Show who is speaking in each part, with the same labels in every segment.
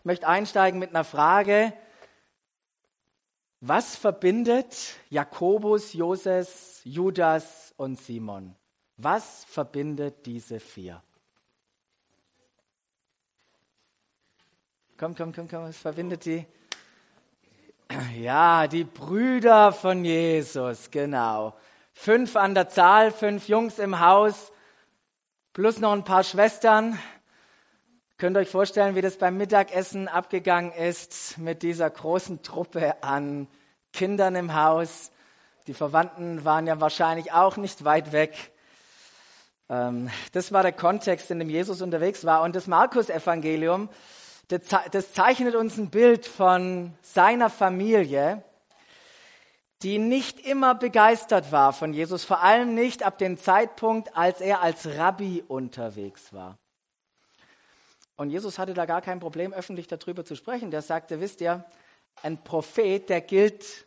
Speaker 1: Ich möchte einsteigen mit einer Frage. Was verbindet Jakobus, Joses, Judas und Simon? Was verbindet diese vier? Komm, komm, komm, komm, was verbindet die? Ja, die Brüder von Jesus, genau. Fünf an der Zahl, fünf Jungs im Haus, plus noch ein paar Schwestern. Könnt ihr euch vorstellen, wie das beim Mittagessen abgegangen ist mit dieser großen Truppe an Kindern im Haus. Die Verwandten waren ja wahrscheinlich auch nicht weit weg. Ähm, das war der Kontext, in dem Jesus unterwegs war. Und das Markus-Evangelium, das zeichnet uns ein Bild von seiner Familie, die nicht immer begeistert war von Jesus, vor allem nicht ab dem Zeitpunkt, als er als Rabbi unterwegs war. Und Jesus hatte da gar kein Problem, öffentlich darüber zu sprechen. Der sagte, wisst ihr, ein Prophet, der gilt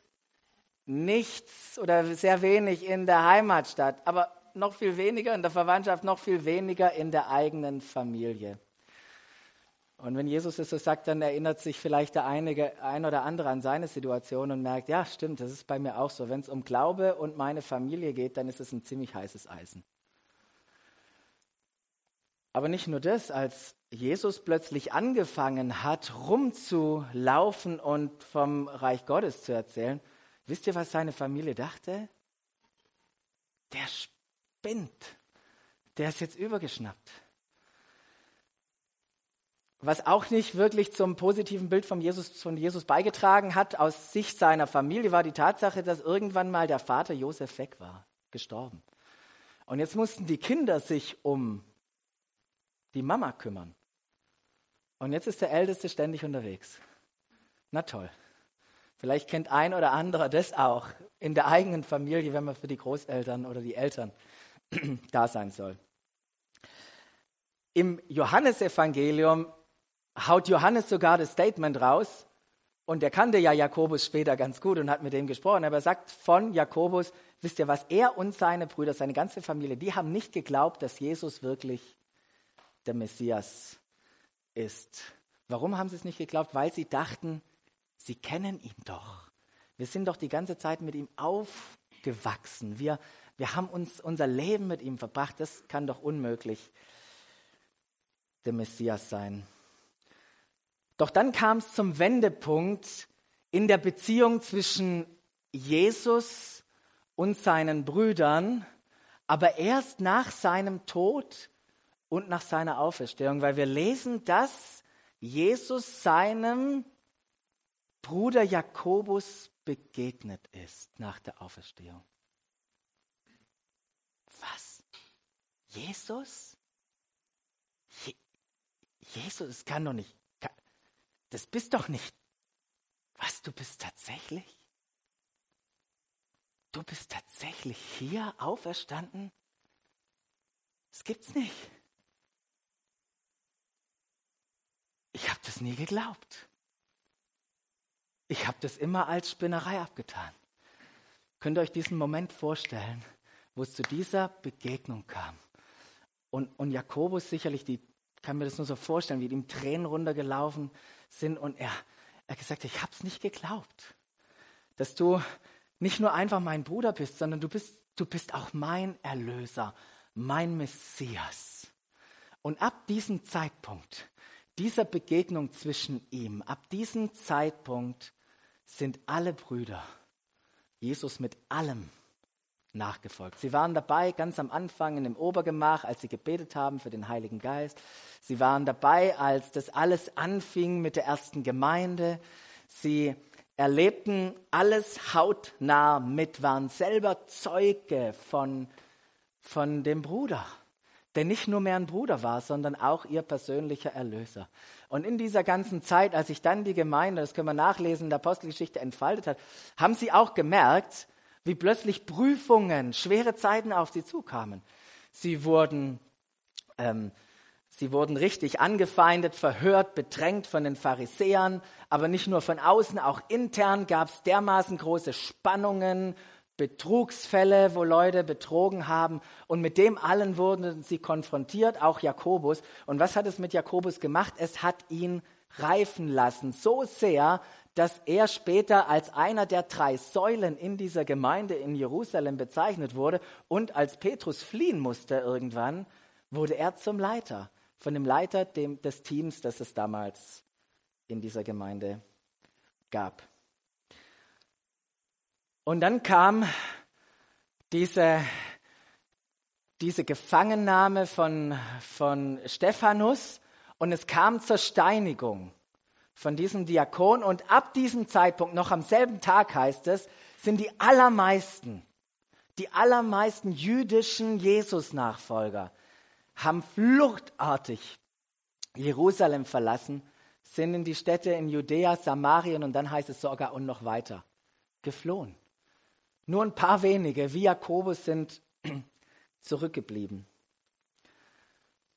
Speaker 1: nichts oder sehr wenig in der Heimatstadt, aber noch viel weniger in der Verwandtschaft, noch viel weniger in der eigenen Familie. Und wenn Jesus das so sagt, dann erinnert sich vielleicht der einige, ein oder andere an seine Situation und merkt, ja, stimmt, das ist bei mir auch so. Wenn es um Glaube und meine Familie geht, dann ist es ein ziemlich heißes Eisen. Aber nicht nur das, als Jesus plötzlich angefangen hat, rumzulaufen und vom Reich Gottes zu erzählen, wisst ihr, was seine Familie dachte? Der spinnt. Der ist jetzt übergeschnappt. Was auch nicht wirklich zum positiven Bild von Jesus, von Jesus beigetragen hat, aus Sicht seiner Familie, war die Tatsache, dass irgendwann mal der Vater Josef weg war, gestorben. Und jetzt mussten die Kinder sich um die Mama kümmern. Und jetzt ist der Älteste ständig unterwegs. Na toll. Vielleicht kennt ein oder anderer das auch in der eigenen Familie, wenn man für die Großeltern oder die Eltern da sein soll. Im Johannesevangelium haut Johannes sogar das Statement raus, und er kannte ja Jakobus später ganz gut und hat mit dem gesprochen, aber er sagt von Jakobus, wisst ihr was, er und seine Brüder, seine ganze Familie, die haben nicht geglaubt, dass Jesus wirklich der Messias ist. Warum haben sie es nicht geglaubt? Weil sie dachten, sie kennen ihn doch. Wir sind doch die ganze Zeit mit ihm aufgewachsen. Wir, wir haben uns unser Leben mit ihm verbracht. Das kann doch unmöglich der Messias sein. Doch dann kam es zum Wendepunkt in der Beziehung zwischen Jesus und seinen Brüdern, aber erst nach seinem Tod und nach seiner Auferstehung, weil wir lesen, dass Jesus seinem Bruder Jakobus begegnet ist nach der Auferstehung. Was? Jesus? Je Jesus, es kann doch nicht. Das bist doch nicht. Was, du bist tatsächlich? Du bist tatsächlich hier auferstanden? Das gibt's nicht. Ich habe das nie geglaubt. Ich habe das immer als Spinnerei abgetan. Könnt ihr euch diesen Moment vorstellen, wo es zu dieser Begegnung kam? Und, und Jakobus sicherlich, die kann mir das nur so vorstellen, wie ihm Tränen runtergelaufen sind und er, er gesagt hat, ich habe es nicht geglaubt, dass du nicht nur einfach mein Bruder bist, sondern du bist, du bist auch mein Erlöser, mein Messias. Und ab diesem Zeitpunkt dieser Begegnung zwischen ihm, ab diesem Zeitpunkt sind alle Brüder Jesus mit allem nachgefolgt. Sie waren dabei ganz am Anfang in dem Obergemach, als sie gebetet haben für den Heiligen Geist. Sie waren dabei, als das alles anfing mit der ersten Gemeinde. Sie erlebten alles hautnah mit, waren selber Zeuge von, von dem Bruder der nicht nur mehr ein Bruder war, sondern auch ihr persönlicher Erlöser. Und in dieser ganzen Zeit, als sich dann die Gemeinde, das können wir nachlesen, in der Apostelgeschichte entfaltet hat, haben sie auch gemerkt, wie plötzlich Prüfungen, schwere Zeiten auf sie zukamen. Sie wurden, ähm, sie wurden richtig angefeindet, verhört, bedrängt von den Pharisäern, aber nicht nur von außen, auch intern gab es dermaßen große Spannungen Betrugsfälle, wo Leute betrogen haben. Und mit dem allen wurden sie konfrontiert, auch Jakobus. Und was hat es mit Jakobus gemacht? Es hat ihn reifen lassen, so sehr, dass er später als einer der drei Säulen in dieser Gemeinde in Jerusalem bezeichnet wurde und als Petrus fliehen musste irgendwann, wurde er zum Leiter, von dem Leiter dem, des Teams, das es damals in dieser Gemeinde gab. Und dann kam diese, diese Gefangennahme von, von Stephanus und es kam zur Steinigung von diesem Diakon. Und ab diesem Zeitpunkt, noch am selben Tag heißt es, sind die allermeisten, die allermeisten jüdischen Jesus-Nachfolger haben fluchtartig Jerusalem verlassen, sind in die Städte in Judäa, Samarien und dann heißt es sogar und noch weiter geflohen. Nur ein paar wenige, wie Jakobus, sind zurückgeblieben.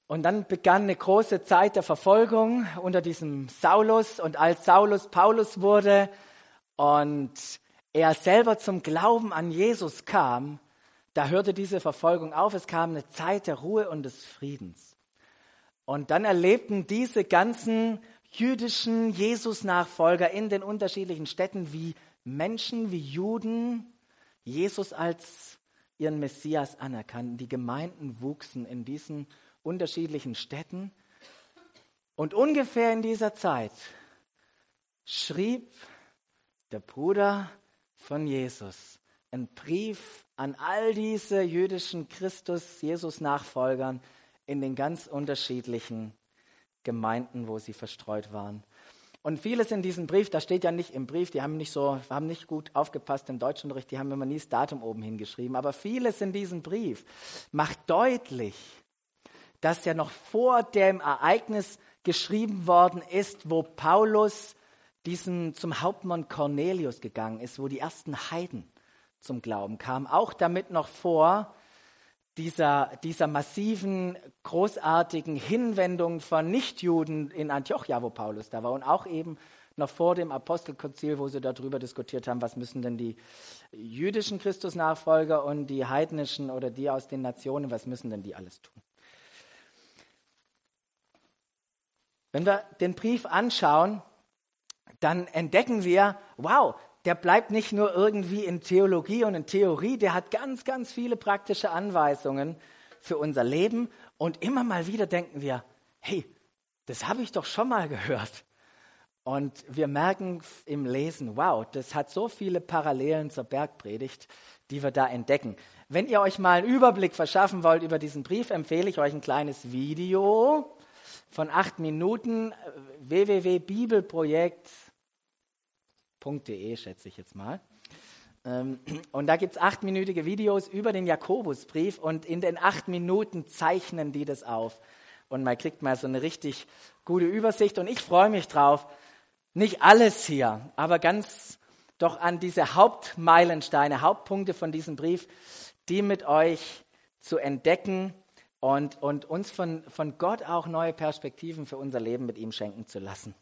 Speaker 1: Und dann begann eine große Zeit der Verfolgung unter diesem Saulus. Und als Saulus Paulus wurde und er selber zum Glauben an Jesus kam, da hörte diese Verfolgung auf. Es kam eine Zeit der Ruhe und des Friedens. Und dann erlebten diese ganzen jüdischen Jesus-Nachfolger in den unterschiedlichen Städten, wie Menschen, wie Juden Jesus als ihren Messias anerkannten. Die Gemeinden wuchsen in diesen unterschiedlichen Städten. Und ungefähr in dieser Zeit schrieb der Bruder von Jesus einen Brief an all diese jüdischen Christus-Jesus-Nachfolgern in den ganz unterschiedlichen Gemeinden, wo sie verstreut waren. Und vieles in diesem Brief, da steht ja nicht im Brief, die haben nicht so, haben nicht gut aufgepasst im Deutschunterricht, die haben immer nie das Datum oben hingeschrieben, aber vieles in diesem Brief macht deutlich, dass ja noch vor dem Ereignis geschrieben worden ist, wo Paulus diesen, zum Hauptmann Cornelius gegangen ist, wo die ersten Heiden zum Glauben kamen, auch damit noch vor dieser, dieser massiven, großartigen Hinwendung von Nichtjuden in Antiochia, wo Paulus da war, und auch eben noch vor dem Apostelkonzil, wo sie darüber diskutiert haben, was müssen denn die jüdischen Christusnachfolger und die heidnischen oder die aus den Nationen, was müssen denn die alles tun? Wenn wir den Brief anschauen, dann entdecken wir, wow, der bleibt nicht nur irgendwie in Theologie und in Theorie, der hat ganz, ganz viele praktische Anweisungen für unser Leben. Und immer mal wieder denken wir, hey, das habe ich doch schon mal gehört. Und wir merken im Lesen, wow, das hat so viele Parallelen zur Bergpredigt, die wir da entdecken. Wenn ihr euch mal einen Überblick verschaffen wollt über diesen Brief, empfehle ich euch ein kleines Video von acht Minuten www.bibelprojekt.de, schätze ich jetzt mal. Ähm, und da gibt es achtminütige Videos über den Jakobusbrief und in den acht Minuten zeichnen die das auf. Und man kriegt mal so eine richtig gute Übersicht. Und ich freue mich drauf, nicht alles hier, aber ganz doch an diese Hauptmeilensteine, Hauptpunkte von diesem Brief, die mit euch zu entdecken und, und uns von, von Gott auch neue Perspektiven für unser Leben mit ihm schenken zu lassen.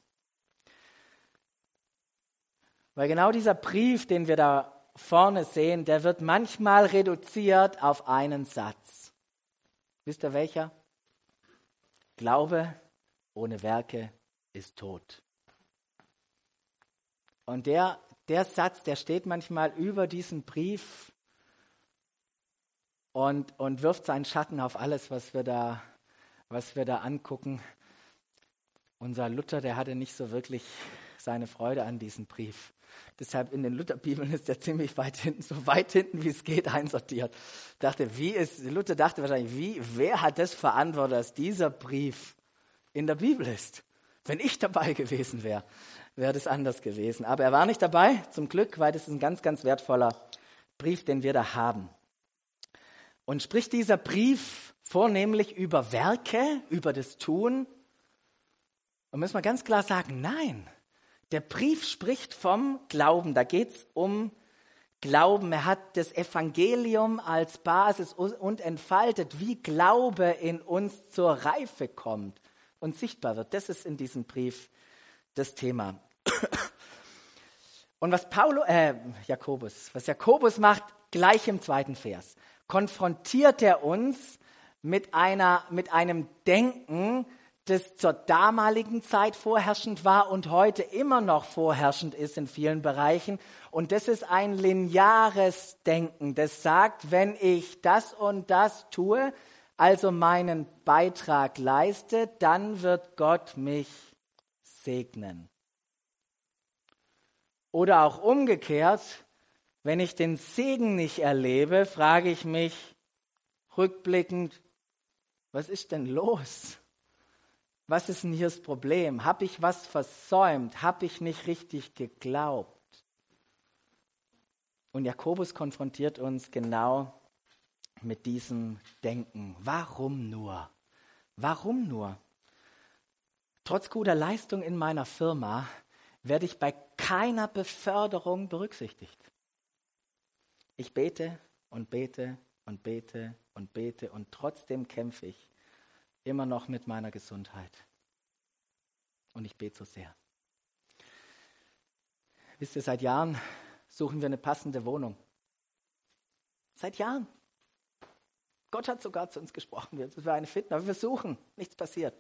Speaker 1: Weil genau dieser Brief, den wir da vorne sehen, der wird manchmal reduziert auf einen Satz. Wisst ihr welcher? Glaube ohne Werke ist tot. Und der, der Satz, der steht manchmal über diesem Brief und, und wirft seinen Schatten auf alles, was wir da, was wir da angucken. Unser Luther, der hatte nicht so wirklich seine Freude an diesem Brief. Deshalb in den Lutherbibeln ist er ziemlich weit hinten, so weit hinten, wie es geht, einsortiert. Dachte, wie ist, Luther dachte wahrscheinlich, wie, wer hat das verantwortet, dass dieser Brief in der Bibel ist? Wenn ich dabei gewesen wäre, wäre das anders gewesen. Aber er war nicht dabei, zum Glück, weil das ist ein ganz, ganz wertvoller Brief, den wir da haben. Und spricht dieser Brief vornehmlich über Werke, über das Tun? Und müssen wir ganz klar sagen, nein. Der Brief spricht vom Glauben. Da geht es um Glauben. Er hat das Evangelium als Basis und entfaltet, wie Glaube in uns zur Reife kommt und sichtbar wird. Das ist in diesem Brief das Thema. Und was Paulo, äh, Jakobus, was Jakobus macht, gleich im zweiten Vers konfrontiert er uns mit, einer, mit einem Denken, das zur damaligen Zeit vorherrschend war und heute immer noch vorherrschend ist in vielen Bereichen. Und das ist ein lineares Denken, das sagt, wenn ich das und das tue, also meinen Beitrag leiste, dann wird Gott mich segnen. Oder auch umgekehrt, wenn ich den Segen nicht erlebe, frage ich mich rückblickend, was ist denn los? Was ist denn hier das Problem? Habe ich was versäumt? Habe ich nicht richtig geglaubt? Und Jakobus konfrontiert uns genau mit diesem Denken. Warum nur? Warum nur? Trotz guter Leistung in meiner Firma werde ich bei keiner Beförderung berücksichtigt. Ich bete und bete und bete und bete und trotzdem kämpfe ich immer noch mit meiner Gesundheit. Und ich bete so sehr. Wisst ihr, seit Jahren suchen wir eine passende Wohnung. Seit Jahren. Gott hat sogar zu uns gesprochen, das wäre eine finden, aber wir suchen, nichts passiert.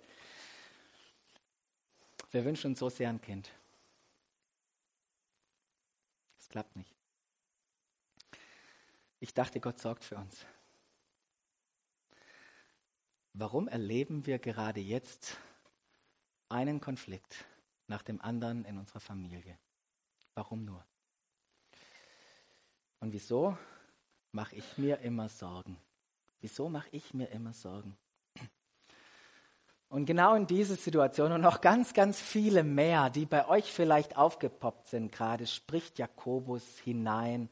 Speaker 1: Wir wünschen uns so sehr ein Kind. Es klappt nicht. Ich dachte, Gott sorgt für uns. Warum erleben wir gerade jetzt einen Konflikt nach dem anderen in unserer Familie? Warum nur? Und wieso mache ich mir immer Sorgen? Wieso mache ich mir immer Sorgen? Und genau in diese Situation und noch ganz, ganz viele mehr, die bei euch vielleicht aufgepoppt sind gerade, spricht Jakobus hinein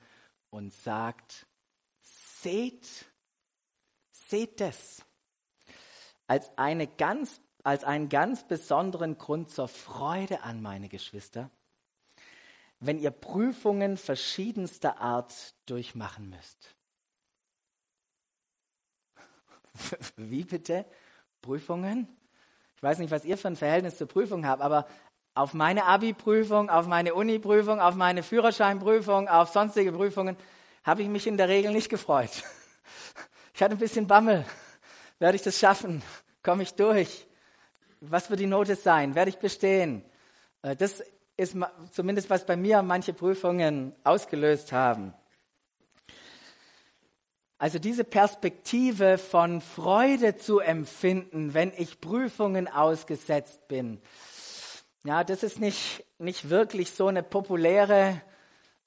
Speaker 1: und sagt, seht, seht es als, eine ganz, als einen ganz besonderen Grund zur Freude an, meine Geschwister, wenn ihr Prüfungen verschiedenster Art durchmachen müsst. Wie bitte? Prüfungen? Ich weiß nicht, was ihr für ein Verhältnis zur Prüfung habt, aber auf meine Abi-Prüfung, auf meine Uni-Prüfung, auf meine Führerscheinprüfung, auf sonstige Prüfungen habe ich mich in der Regel nicht gefreut. Ich hatte ein bisschen Bammel. Werde ich das schaffen? Komme ich durch? Was wird die Note sein? Werde ich bestehen? Äh, das ist zumindest, was bei mir manche Prüfungen ausgelöst haben. Also diese Perspektive von Freude zu empfinden, wenn ich Prüfungen ausgesetzt bin, ja, das ist nicht, nicht wirklich so eine populäre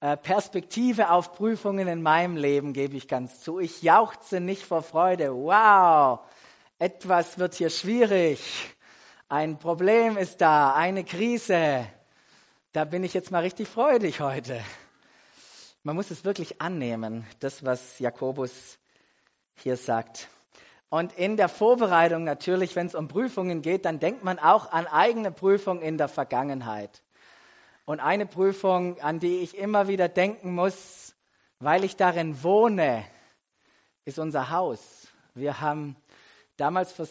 Speaker 1: äh, Perspektive auf Prüfungen in meinem Leben, gebe ich ganz zu. Ich jauchze nicht vor Freude. Wow, etwas wird hier schwierig. Ein Problem ist da, eine Krise. Da bin ich jetzt mal richtig freudig heute. Man muss es wirklich annehmen, das, was Jakobus hier sagt. Und in der Vorbereitung natürlich, wenn es um Prüfungen geht, dann denkt man auch an eigene Prüfungen in der Vergangenheit. Und eine Prüfung, an die ich immer wieder denken muss, weil ich darin wohne, ist unser Haus. Wir haben damals vor,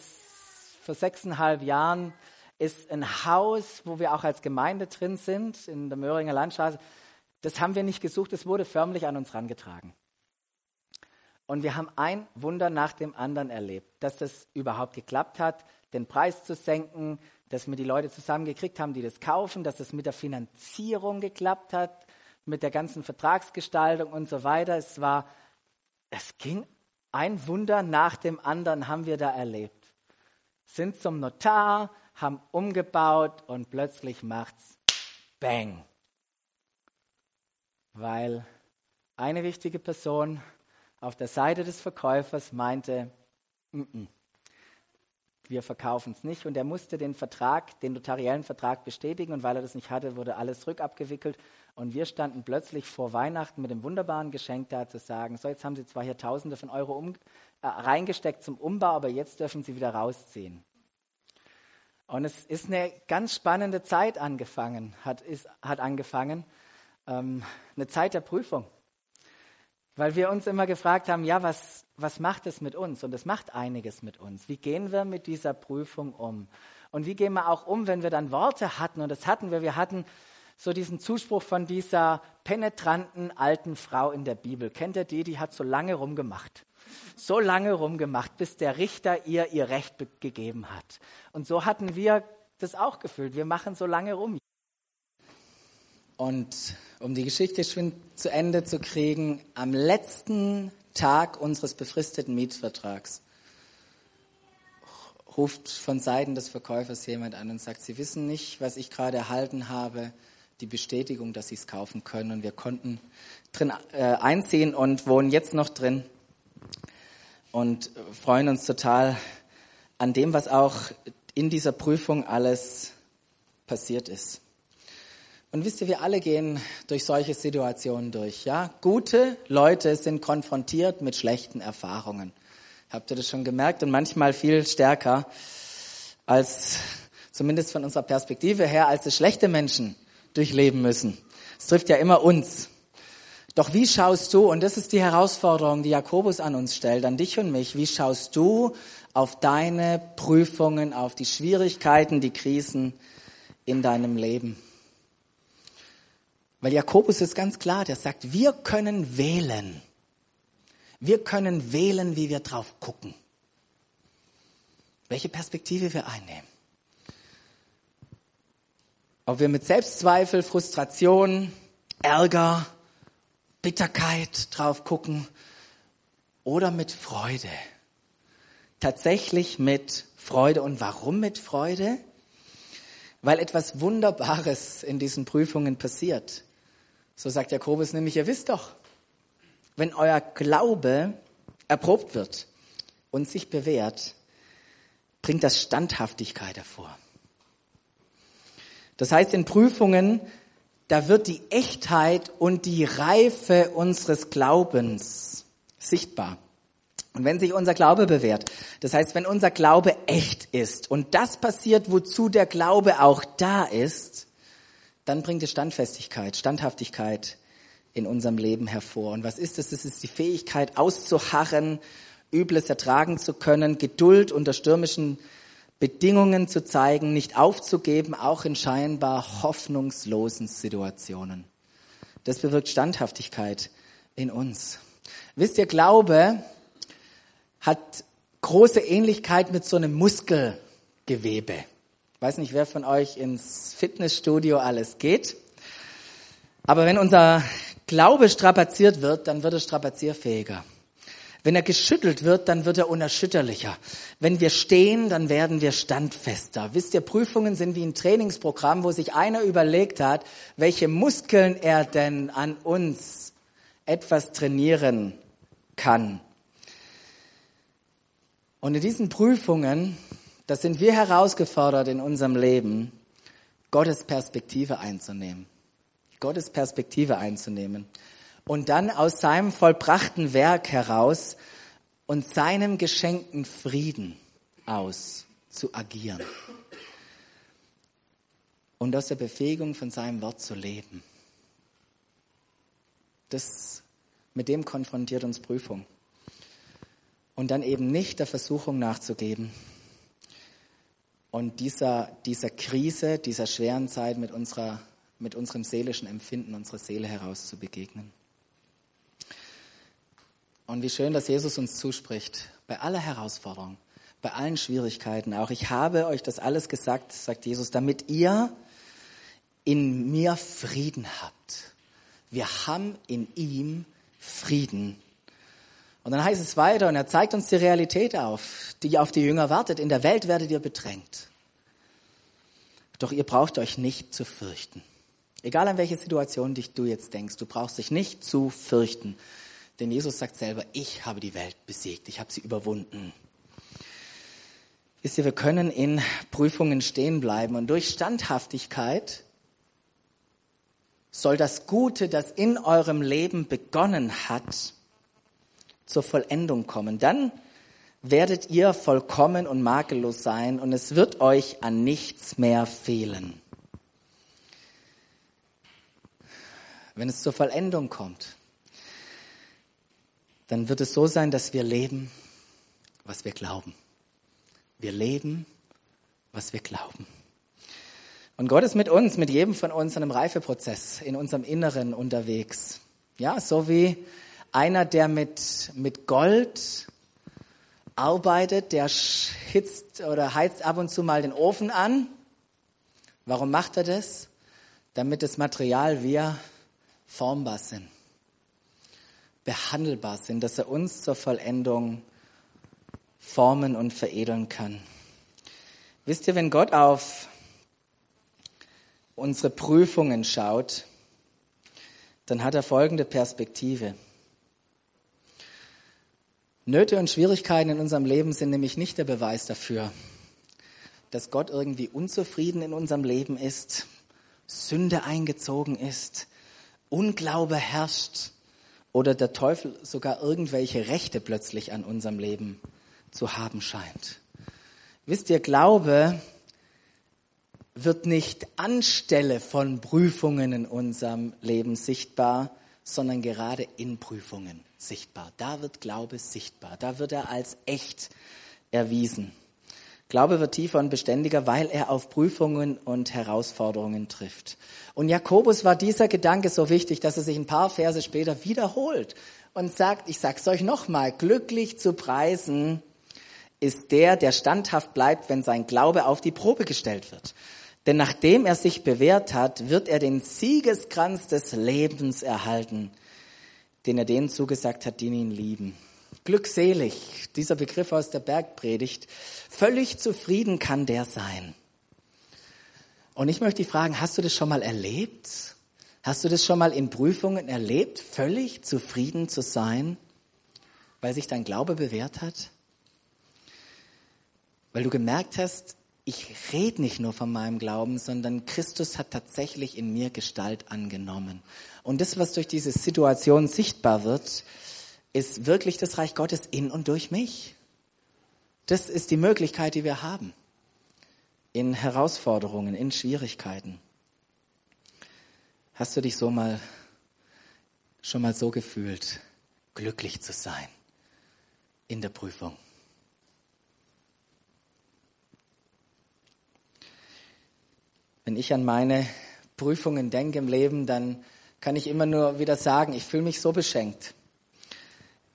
Speaker 1: vor sechseinhalb Jahren ist ein Haus, wo wir auch als Gemeinde drin sind, in der Möhringer Landstraße. Das haben wir nicht gesucht, es wurde förmlich an uns herangetragen. Und wir haben ein Wunder nach dem anderen erlebt, dass das überhaupt geklappt hat, den Preis zu senken, dass wir die Leute zusammengekriegt haben, die das kaufen, dass es mit der Finanzierung geklappt hat, mit der ganzen Vertragsgestaltung und so weiter. Es war, es ging ein Wunder nach dem anderen haben wir da erlebt. Sind zum Notar, haben umgebaut und plötzlich macht's Bang. Weil eine wichtige Person auf der Seite des Verkäufers meinte, N -n, wir verkaufen es nicht. Und er musste den Vertrag, den notariellen Vertrag bestätigen. Und weil er das nicht hatte, wurde alles rückabgewickelt. Und wir standen plötzlich vor Weihnachten mit dem wunderbaren Geschenk da zu sagen, so jetzt haben Sie zwar hier Tausende von Euro um, äh, reingesteckt zum Umbau, aber jetzt dürfen Sie wieder rausziehen. Und es ist eine ganz spannende Zeit angefangen, hat, ist, hat angefangen, ähm, eine Zeit der Prüfung. Weil wir uns immer gefragt haben, ja, was, was macht es mit uns? Und es macht einiges mit uns. Wie gehen wir mit dieser Prüfung um? Und wie gehen wir auch um, wenn wir dann Worte hatten? Und das hatten wir. Wir hatten so diesen Zuspruch von dieser penetranten alten Frau in der Bibel. Kennt ihr die? Die hat so lange rumgemacht. So lange rumgemacht, bis der Richter ihr ihr Recht gegeben hat. Und so hatten wir das auch gefühlt. Wir machen so lange rum. Und um die Geschichte schwind zu Ende zu kriegen, am letzten Tag unseres befristeten Mietvertrags ruft von Seiten des Verkäufers jemand an und sagt, Sie wissen nicht, was ich gerade erhalten habe, die Bestätigung, dass Sie es kaufen können. Und wir konnten drin äh, einziehen und wohnen jetzt noch drin und freuen uns total an dem, was auch in dieser Prüfung alles passiert ist. Und wisst ihr, wir alle gehen durch solche Situationen durch. Ja, gute Leute sind konfrontiert mit schlechten Erfahrungen. Habt ihr das schon gemerkt? Und manchmal viel stärker als, zumindest von unserer Perspektive her, als es schlechte Menschen durchleben müssen. Es trifft ja immer uns. Doch wie schaust du, und das ist die Herausforderung, die Jakobus an uns stellt, an dich und mich, wie schaust du auf deine Prüfungen, auf die Schwierigkeiten, die Krisen in deinem Leben? Weil Jakobus ist ganz klar, der sagt, wir können wählen. Wir können wählen, wie wir drauf gucken. Welche Perspektive wir einnehmen. Ob wir mit Selbstzweifel, Frustration, Ärger, Bitterkeit drauf gucken oder mit Freude. Tatsächlich mit Freude. Und warum mit Freude? Weil etwas Wunderbares in diesen Prüfungen passiert. So sagt Jakobus nämlich, ihr wisst doch, wenn euer Glaube erprobt wird und sich bewährt, bringt das Standhaftigkeit hervor. Das heißt, in Prüfungen, da wird die Echtheit und die Reife unseres Glaubens sichtbar. Und wenn sich unser Glaube bewährt, das heißt, wenn unser Glaube echt ist und das passiert, wozu der Glaube auch da ist, dann bringt es Standfestigkeit, Standhaftigkeit in unserem Leben hervor. Und was ist es? Es ist die Fähigkeit auszuharren, Übles ertragen zu können, Geduld unter stürmischen Bedingungen zu zeigen, nicht aufzugeben, auch in scheinbar hoffnungslosen Situationen. Das bewirkt Standhaftigkeit in uns. Wisst ihr, Glaube hat große Ähnlichkeit mit so einem Muskelgewebe weiß nicht, wer von euch ins Fitnessstudio alles geht. Aber wenn unser Glaube strapaziert wird, dann wird er strapazierfähiger. Wenn er geschüttelt wird, dann wird er unerschütterlicher. Wenn wir stehen, dann werden wir standfester. Wisst ihr, Prüfungen sind wie ein Trainingsprogramm, wo sich einer überlegt hat, welche Muskeln er denn an uns etwas trainieren kann. Und in diesen Prüfungen da sind wir herausgefordert in unserem Leben, Gottes Perspektive einzunehmen. Gottes Perspektive einzunehmen. Und dann aus seinem vollbrachten Werk heraus und seinem geschenkten Frieden aus zu agieren. Und aus der Befähigung von seinem Wort zu leben. Das, mit dem konfrontiert uns Prüfung. Und dann eben nicht der Versuchung nachzugeben, und dieser, dieser Krise, dieser schweren Zeit mit, unserer, mit unserem seelischen Empfinden, unserer Seele heraus zu begegnen. Und wie schön, dass Jesus uns zuspricht, bei aller Herausforderung, bei allen Schwierigkeiten auch. Ich habe euch das alles gesagt, sagt Jesus, damit ihr in mir Frieden habt. Wir haben in ihm Frieden. Und dann heißt es weiter und er zeigt uns die Realität auf, die auf die Jünger wartet. In der Welt werdet ihr bedrängt. Doch ihr braucht euch nicht zu fürchten. Egal an welche Situation dich du jetzt denkst, du brauchst dich nicht zu fürchten. Denn Jesus sagt selber, ich habe die Welt besiegt, ich habe sie überwunden. Wisst ihr, wir können in Prüfungen stehen bleiben und durch Standhaftigkeit soll das Gute, das in eurem Leben begonnen hat, zur Vollendung kommen. Dann werdet ihr vollkommen und makellos sein und es wird euch an nichts mehr fehlen. Wenn es zur Vollendung kommt, dann wird es so sein, dass wir leben, was wir glauben. Wir leben, was wir glauben. Und Gott ist mit uns, mit jedem von uns in einem Reifeprozess in unserem Inneren unterwegs. Ja, so wie Einer, der mit, mit Gold arbeitet, der hitzt oder heizt ab und zu mal den Ofen an. Warum macht er das? Damit das Material wir formbar sind, behandelbar sind, dass er uns zur Vollendung formen und veredeln kann. Wisst ihr, wenn Gott auf unsere Prüfungen schaut, dann hat er folgende Perspektive. Nöte und Schwierigkeiten in unserem Leben sind nämlich nicht der Beweis dafür, dass Gott irgendwie unzufrieden in unserem Leben ist, Sünde eingezogen ist, Unglaube herrscht oder der Teufel sogar irgendwelche Rechte plötzlich an unserem Leben zu haben scheint. Wisst ihr, Glaube wird nicht anstelle von Prüfungen in unserem Leben sichtbar, sondern gerade in Prüfungen sichtbar. Da wird Glaube sichtbar. Da wird er als echt erwiesen. Glaube wird tiefer und beständiger, weil er auf Prüfungen und Herausforderungen trifft. Und Jakobus war dieser Gedanke so wichtig, dass er sich ein paar Verse später wiederholt und sagt, ich sag's euch nochmal, glücklich zu preisen ist der, der standhaft bleibt, wenn sein Glaube auf die Probe gestellt wird. Denn nachdem er sich bewährt hat, wird er den Siegeskranz des Lebens erhalten, den er denen zugesagt hat, die ihn lieben. Glückselig, dieser Begriff aus der Bergpredigt, völlig zufrieden kann der sein. Und ich möchte dich fragen, hast du das schon mal erlebt? Hast du das schon mal in Prüfungen erlebt, völlig zufrieden zu sein, weil sich dein Glaube bewährt hat? Weil du gemerkt hast, ich rede nicht nur von meinem Glauben, sondern Christus hat tatsächlich in mir Gestalt angenommen. Und das, was durch diese Situation sichtbar wird, ist wirklich das Reich Gottes in und durch mich. Das ist die Möglichkeit, die wir haben. In Herausforderungen, in Schwierigkeiten. Hast du dich so mal, schon mal so gefühlt, glücklich zu sein in der Prüfung? Wenn ich an meine Prüfungen denke im Leben, dann kann ich immer nur wieder sagen, ich fühle mich so beschenkt.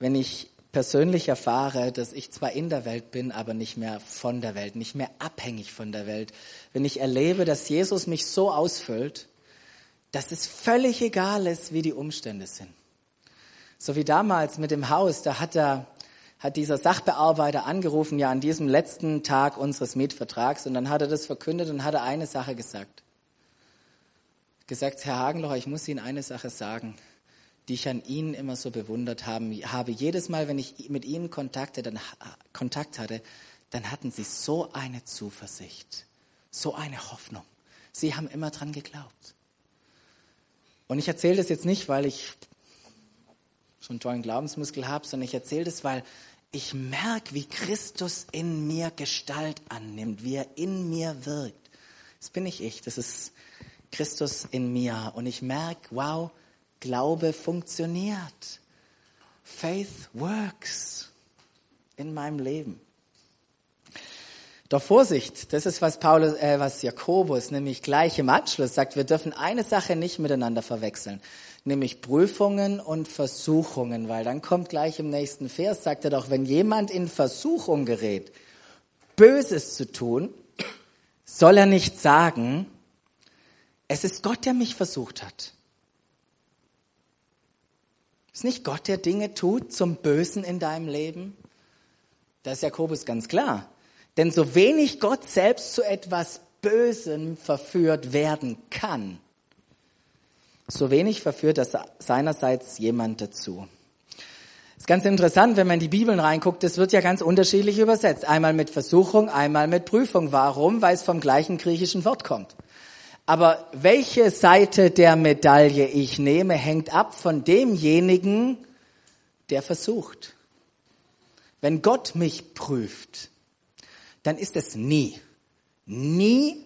Speaker 1: Wenn ich persönlich erfahre, dass ich zwar in der Welt bin, aber nicht mehr von der Welt, nicht mehr abhängig von der Welt. Wenn ich erlebe, dass Jesus mich so ausfüllt, dass es völlig egal ist, wie die Umstände sind. So wie damals mit dem Haus, da hat er hat dieser Sachbearbeiter angerufen, ja an diesem letzten Tag unseres Mietvertrags, und dann hat er das verkündet und hat er eine Sache gesagt. Gesagt, Herr Hagenlocher, ich muss Ihnen eine Sache sagen, die ich an Ihnen immer so bewundert haben, habe. Jedes Mal, wenn ich mit Ihnen Kontakte, dann, Kontakt hatte, dann hatten Sie so eine Zuversicht, so eine Hoffnung. Sie haben immer dran geglaubt. Und ich erzähle das jetzt nicht, weil ich schon einen tollen Glaubensmuskel habe, sondern ich erzähle das, weil ich merke, wie Christus in mir Gestalt annimmt, wie er in mir wirkt. Das bin nicht ich, das ist Christus in mir. Und ich merke, wow, Glaube funktioniert. Faith works in meinem Leben. Doch Vorsicht, das ist was Paulus, äh, was Jakobus nämlich gleich im Anschluss sagt. Wir dürfen eine Sache nicht miteinander verwechseln nämlich Prüfungen und Versuchungen, weil dann kommt gleich im nächsten Vers, sagt er doch, wenn jemand in Versuchung gerät, Böses zu tun, soll er nicht sagen, es ist Gott, der mich versucht hat. Ist nicht Gott, der Dinge tut zum Bösen in deinem Leben? Da ist Jakobus ganz klar. Denn so wenig Gott selbst zu etwas Bösem verführt werden kann, so wenig verführt das seinerseits jemand dazu. ist ganz interessant, wenn man in die Bibeln reinguckt, das wird ja ganz unterschiedlich übersetzt. Einmal mit Versuchung, einmal mit Prüfung. Warum? Weil es vom gleichen griechischen Wort kommt. Aber welche Seite der Medaille ich nehme, hängt ab von demjenigen, der versucht. Wenn Gott mich prüft, dann ist es nie, nie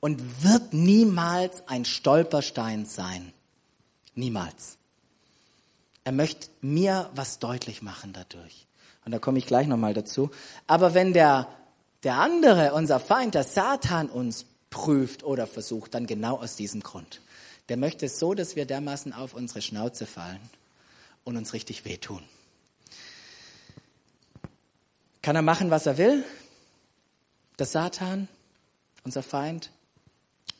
Speaker 1: und wird niemals ein Stolperstein sein. Niemals. Er möchte mir was deutlich machen dadurch. Und da komme ich gleich nochmal dazu. Aber wenn der, der andere, unser Feind, der Satan uns prüft oder versucht, dann genau aus diesem Grund. Der möchte so, dass wir dermaßen auf unsere Schnauze fallen und uns richtig wehtun. Kann er machen, was er will? Der Satan, unser Feind?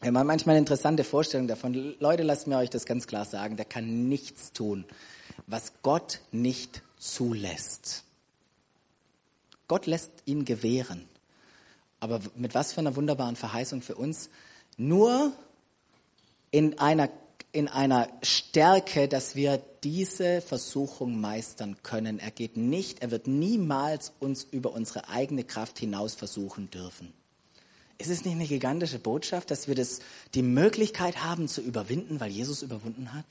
Speaker 1: Wir haben manchmal eine interessante Vorstellung davon. Leute, lasst mir euch das ganz klar sagen. Der kann nichts tun, was Gott nicht zulässt. Gott lässt ihn gewähren. Aber mit was für einer wunderbaren Verheißung für uns. Nur in einer, in einer Stärke, dass wir diese Versuchung meistern können. Er geht nicht, er wird niemals uns über unsere eigene Kraft hinaus versuchen dürfen. Ist es nicht eine gigantische Botschaft, dass wir das, die Möglichkeit haben zu überwinden, weil Jesus überwunden hat?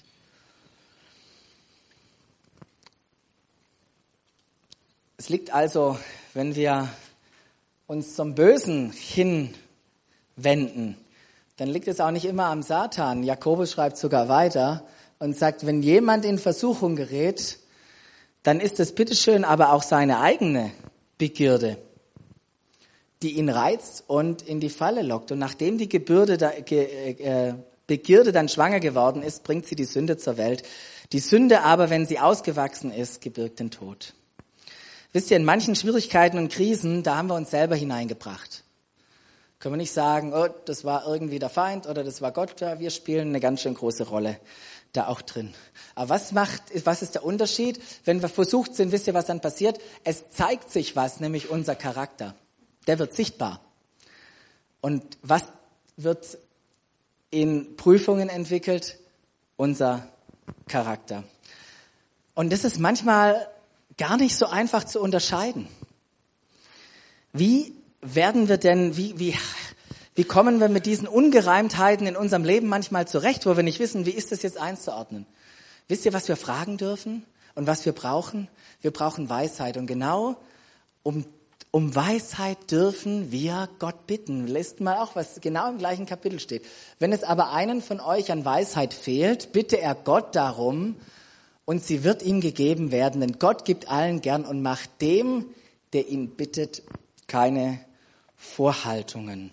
Speaker 1: Es liegt also, wenn wir uns zum Bösen hinwenden, dann liegt es auch nicht immer am Satan. Jakobus schreibt sogar weiter und sagt, wenn jemand in Versuchung gerät, dann ist es bitteschön aber auch seine eigene Begierde die ihn reizt und in die Falle lockt. Und nachdem die Gebürde ge, äh, Begierde dann schwanger geworden ist, bringt sie die Sünde zur Welt. Die Sünde aber, wenn sie ausgewachsen ist, gebirgt den Tod. Wisst ihr, in manchen Schwierigkeiten und Krisen, da haben wir uns selber hineingebracht. Können wir nicht sagen, oh, das war irgendwie der Feind oder das war Gott, wir spielen eine ganz schön große Rolle da auch drin. Aber was macht, was ist der Unterschied? Wenn wir versucht sind, wisst ihr, was dann passiert? Es zeigt sich was, nämlich unser Charakter der wird sichtbar. Und was wird in Prüfungen entwickelt? Unser Charakter. Und das ist manchmal gar nicht so einfach zu unterscheiden. Wie werden wir denn, wie, wie, wie kommen wir mit diesen Ungereimtheiten in unserem Leben manchmal zurecht, wo wir nicht wissen, wie ist das jetzt einzuordnen? Wisst ihr, was wir fragen dürfen und was wir brauchen? Wir brauchen Weisheit. Und genau um um Weisheit dürfen wir Gott bitten. Lest mal auch, was genau im gleichen Kapitel steht. Wenn es aber einen von euch an Weisheit fehlt, bitte er Gott darum und sie wird ihm gegeben werden. Denn Gott gibt allen gern und macht dem, der ihn bittet, keine Vorhaltungen.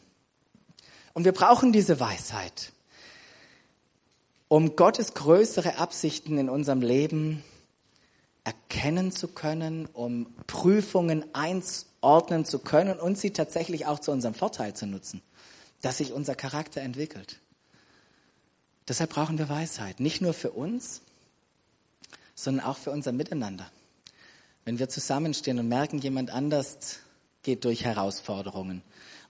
Speaker 1: Und wir brauchen diese Weisheit, um Gottes größere Absichten in unserem Leben erkennen zu können, um Prüfungen einzunehmen ordnen zu können und sie tatsächlich auch zu unserem Vorteil zu nutzen, dass sich unser Charakter entwickelt. Deshalb brauchen wir Weisheit, nicht nur für uns, sondern auch für unser Miteinander. Wenn wir zusammenstehen und merken, jemand anders geht durch Herausforderungen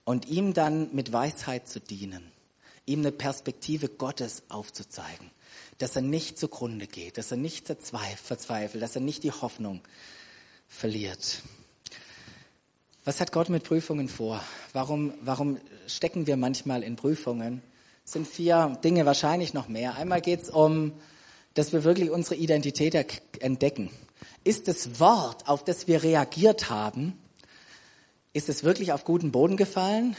Speaker 1: und ihm dann mit Weisheit zu dienen, ihm eine Perspektive Gottes aufzuzeigen, dass er nicht zugrunde geht, dass er nicht verzweifelt, dass er nicht die Hoffnung verliert. Was hat Gott mit Prüfungen vor? Warum, warum stecken wir manchmal in Prüfungen? Es sind vier Dinge, wahrscheinlich noch mehr. Einmal geht es um, dass wir wirklich unsere Identität entdecken. Ist das Wort, auf das wir reagiert haben, ist es wirklich auf guten Boden gefallen?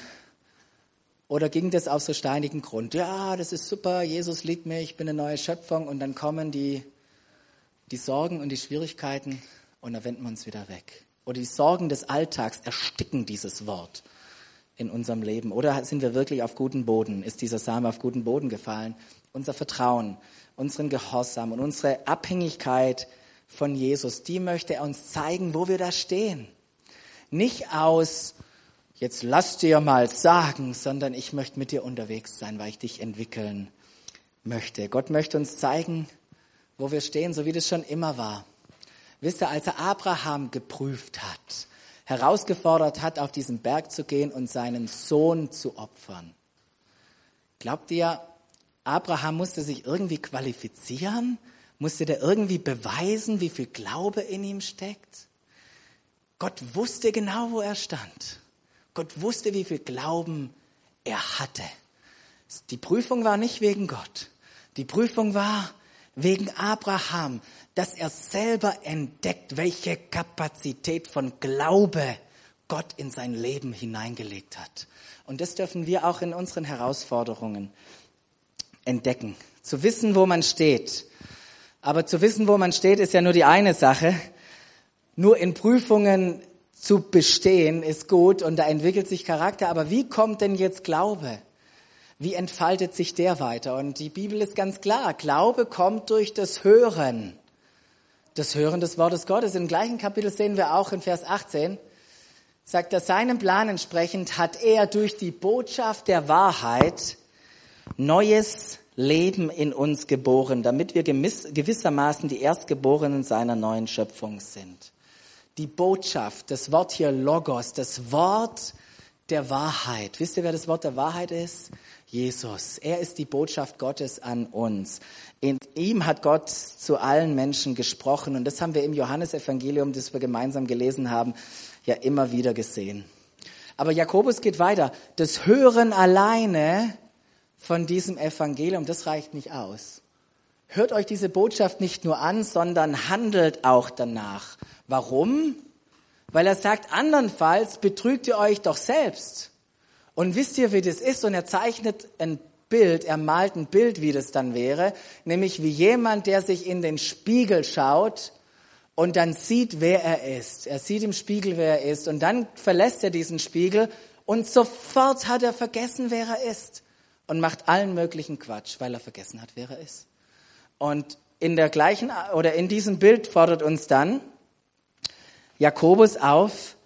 Speaker 1: Oder ging das auf so steinigen Grund? Ja, das ist super, Jesus liebt mich, ich bin eine neue Schöpfung und dann kommen die, die Sorgen und die Schwierigkeiten und dann wenden wir uns wieder weg oder die Sorgen des Alltags ersticken dieses Wort in unserem Leben? Oder sind wir wirklich auf guten Boden? Ist dieser Same auf guten Boden gefallen? Unser Vertrauen, unseren Gehorsam und unsere Abhängigkeit von Jesus, die möchte er uns zeigen, wo wir da stehen. Nicht aus, jetzt lass dir mal sagen, sondern ich möchte mit dir unterwegs sein, weil ich dich entwickeln möchte. Gott möchte uns zeigen, wo wir stehen, so wie das schon immer war. Wisst ihr, als er Abraham geprüft hat, herausgefordert hat, auf diesen Berg zu gehen und seinen Sohn zu opfern, glaubt ihr, Abraham musste sich irgendwie qualifizieren? Musste der irgendwie beweisen, wie viel Glaube in ihm steckt? Gott wusste genau, wo er stand. Gott wusste, wie viel Glauben er hatte. Die Prüfung war nicht wegen Gott. Die Prüfung war wegen Abraham, dass er selber entdeckt, welche Kapazität von Glaube Gott in sein Leben hineingelegt hat. Und das dürfen wir auch in unseren Herausforderungen entdecken. Zu wissen, wo man steht. Aber zu wissen, wo man steht, ist ja nur die eine Sache. Nur in Prüfungen zu bestehen ist gut und da entwickelt sich Charakter. Aber wie kommt denn jetzt Glaube? Wie entfaltet sich der weiter? Und die Bibel ist ganz klar. Glaube kommt durch das Hören das Hören des Wortes Gottes. Im gleichen Kapitel sehen wir auch in Vers 18, sagt er, seinem Plan entsprechend hat er durch die Botschaft der Wahrheit neues Leben in uns geboren, damit wir gewissermaßen die Erstgeborenen seiner neuen Schöpfung sind. Die Botschaft, das Wort hier Logos, das Wort der Wahrheit. Wisst ihr, wer das Wort der Wahrheit ist? Jesus. Er ist die Botschaft Gottes an uns. In ihm hat Gott zu allen Menschen gesprochen und das haben wir im Johannesevangelium, das wir gemeinsam gelesen haben, ja immer wieder gesehen. Aber Jakobus geht weiter. Das Hören alleine von diesem Evangelium, das reicht nicht aus. Hört euch diese Botschaft nicht nur an, sondern handelt auch danach. Warum? Weil er sagt, andernfalls betrügt ihr euch doch selbst. Und wisst ihr, wie das ist? Und er zeichnet ein Bild, er malt ein Bild, wie das dann wäre, nämlich wie jemand, der sich in den Spiegel schaut und dann sieht, wer er ist. Er sieht im Spiegel, wer er ist und dann verlässt er diesen Spiegel und sofort hat er vergessen, wer er ist und macht allen möglichen Quatsch, weil er vergessen hat, wer er ist. Und in der gleichen oder in diesem Bild fordert uns dann Jakobus auf,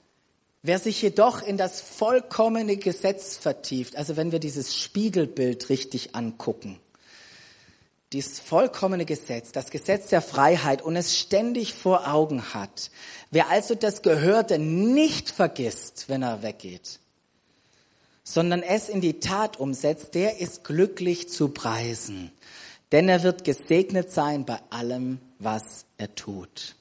Speaker 1: wer sich jedoch in das vollkommene Gesetz vertieft, also wenn wir dieses Spiegelbild richtig angucken, dieses vollkommene Gesetz, das Gesetz der Freiheit und es ständig vor Augen hat, wer also das Gehörte nicht vergisst, wenn er weggeht, sondern es in die Tat umsetzt, der ist glücklich zu preisen, denn er wird gesegnet sein bei allem, was er tut.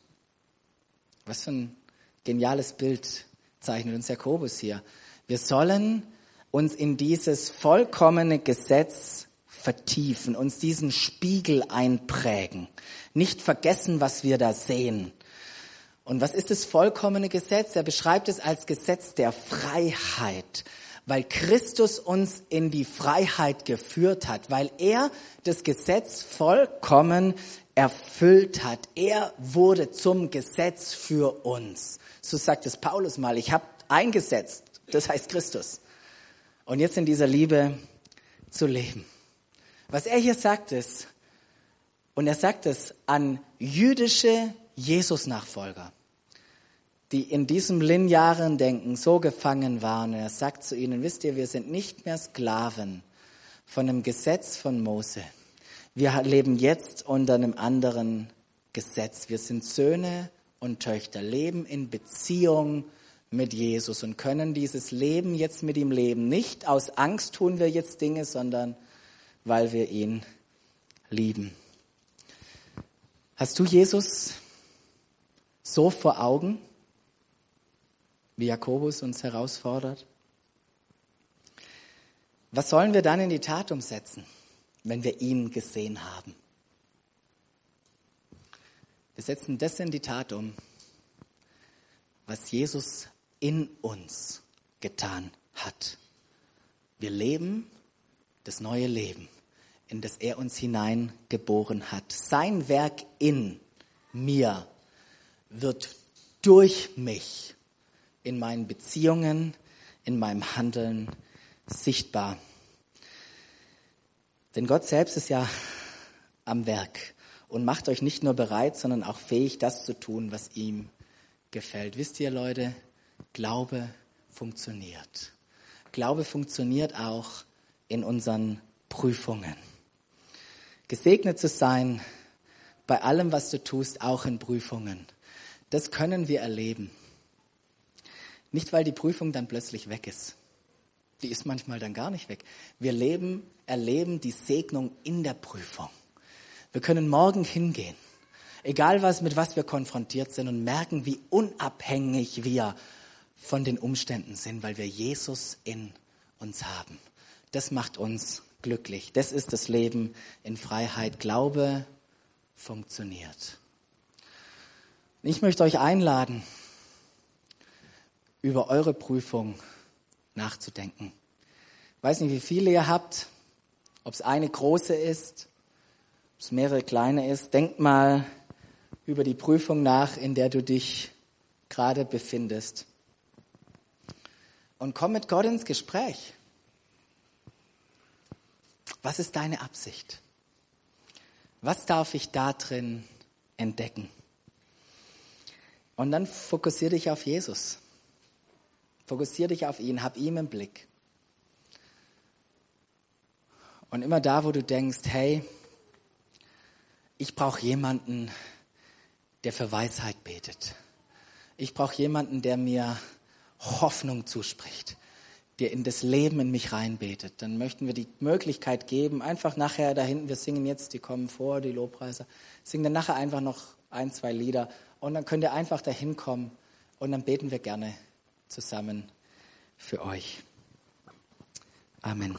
Speaker 1: Was für ein geniales Bild zeichnet uns Jakobus hier. Wir sollen uns in dieses vollkommene Gesetz vertiefen, uns diesen Spiegel einprägen, nicht vergessen, was wir da sehen. Und was ist das vollkommene Gesetz? Er beschreibt es als Gesetz der Freiheit weil Christus uns in die Freiheit geführt hat, weil er das Gesetz vollkommen erfüllt hat. Er wurde zum Gesetz für uns. So sagt es Paulus mal, ich habe eingesetzt, das heißt Christus. Und jetzt in dieser Liebe zu leben. Was er hier sagt ist, und er sagt es an jüdische Jesus-Nachfolger die in diesem linearen Denken so gefangen waren. Er sagt zu ihnen, wisst ihr, wir sind nicht mehr Sklaven von einem Gesetz von Mose. Wir leben jetzt unter einem anderen Gesetz. Wir sind Söhne und Töchter, leben in Beziehung mit Jesus und können dieses Leben jetzt mit ihm leben. Nicht aus Angst tun wir jetzt Dinge, sondern weil wir ihn lieben. Hast du Jesus so vor Augen? Wie Jakobus uns herausfordert? Was sollen wir dann in die Tat umsetzen, wenn wir ihn gesehen haben? Wir setzen das in die Tat um, was Jesus in uns getan hat. Wir leben das neue Leben, in das er uns hineingeboren hat. Sein Werk in mir wird durch mich in meinen Beziehungen, in meinem Handeln sichtbar. Denn Gott selbst ist ja am Werk und macht euch nicht nur bereit, sondern auch fähig, das zu tun, was ihm gefällt. Wisst ihr, Leute, Glaube funktioniert. Glaube funktioniert auch in unseren Prüfungen. Gesegnet zu sein bei allem, was du tust, auch in Prüfungen. Das können wir erleben. Nicht, weil die Prüfung dann plötzlich weg ist. Die ist manchmal dann gar nicht weg. Wir leben, erleben die Segnung in der Prüfung. Wir können morgen hingehen, egal was, mit was wir konfrontiert sind und merken, wie unabhängig wir von den Umständen sind, weil wir Jesus in uns haben. Das macht uns glücklich. Das ist das Leben in Freiheit. Glaube funktioniert. Ich möchte euch einladen, über eure Prüfung nachzudenken. Ich weiß nicht, wie viele ihr habt, ob es eine große ist, ob es mehrere kleine ist. Denkt mal über die Prüfung nach, in der du dich gerade befindest. Und komm mit Gott ins Gespräch. Was ist deine Absicht? Was darf ich da drin entdecken? Und dann fokussiere dich auf Jesus. Fokussiere dich auf ihn, hab ihn im Blick. Und immer da, wo du denkst, hey, ich brauche jemanden, der für Weisheit betet. Ich brauche jemanden, der mir Hoffnung zuspricht, der in das Leben in mich reinbetet. Dann möchten wir die Möglichkeit geben, einfach nachher da hinten, wir singen jetzt, die kommen vor, die Lobpreiser, singen dann nachher einfach noch ein, zwei Lieder und dann könnt ihr einfach dahin kommen und dann beten wir gerne zusammen für euch. Amen.